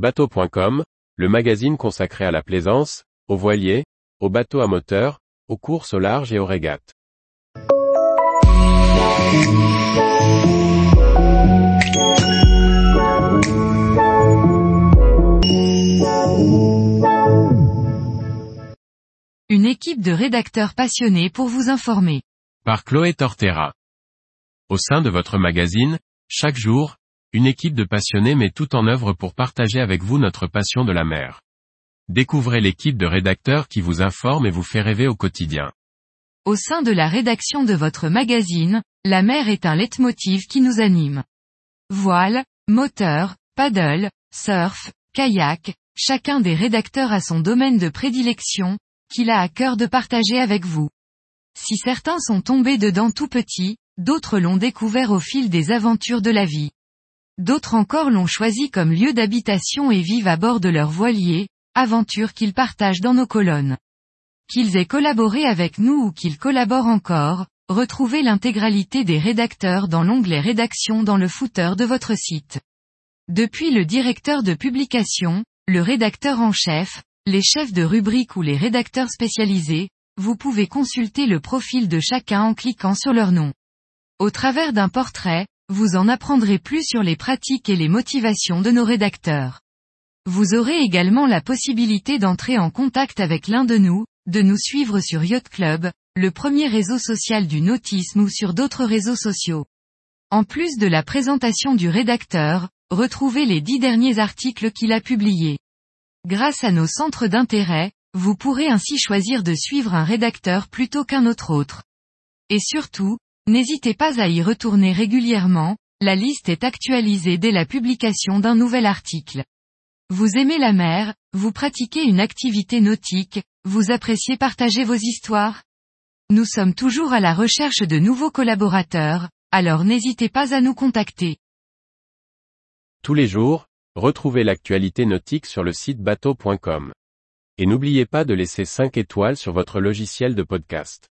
Bateau.com, le magazine consacré à la plaisance, aux voiliers, aux bateaux à moteur, aux courses au large et aux régates. Une équipe de rédacteurs passionnés pour vous informer. Par Chloé Tortera. Au sein de votre magazine, chaque jour, une équipe de passionnés met tout en œuvre pour partager avec vous notre passion de la mer. Découvrez l'équipe de rédacteurs qui vous informe et vous fait rêver au quotidien. Au sein de la rédaction de votre magazine, la mer est un leitmotiv qui nous anime. Voile, moteur, paddle, surf, kayak, chacun des rédacteurs a son domaine de prédilection, qu'il a à cœur de partager avec vous. Si certains sont tombés dedans tout petits, d'autres l'ont découvert au fil des aventures de la vie. D'autres encore l'ont choisi comme lieu d'habitation et vivent à bord de leur voilier, aventure qu'ils partagent dans nos colonnes. Qu'ils aient collaboré avec nous ou qu'ils collaborent encore, retrouvez l'intégralité des rédacteurs dans l'onglet Rédaction dans le footer de votre site. Depuis le directeur de publication, le rédacteur en chef, les chefs de rubrique ou les rédacteurs spécialisés, vous pouvez consulter le profil de chacun en cliquant sur leur nom. Au travers d'un portrait, vous en apprendrez plus sur les pratiques et les motivations de nos rédacteurs. Vous aurez également la possibilité d'entrer en contact avec l'un de nous, de nous suivre sur Yacht Club, le premier réseau social du nautisme ou sur d'autres réseaux sociaux. En plus de la présentation du rédacteur, retrouvez les dix derniers articles qu'il a publiés. Grâce à nos centres d'intérêt, vous pourrez ainsi choisir de suivre un rédacteur plutôt qu'un autre autre. Et surtout, N'hésitez pas à y retourner régulièrement, la liste est actualisée dès la publication d'un nouvel article. Vous aimez la mer, vous pratiquez une activité nautique, vous appréciez partager vos histoires? Nous sommes toujours à la recherche de nouveaux collaborateurs, alors n'hésitez pas à nous contacter. Tous les jours, retrouvez l'actualité nautique sur le site bateau.com. Et n'oubliez pas de laisser 5 étoiles sur votre logiciel de podcast.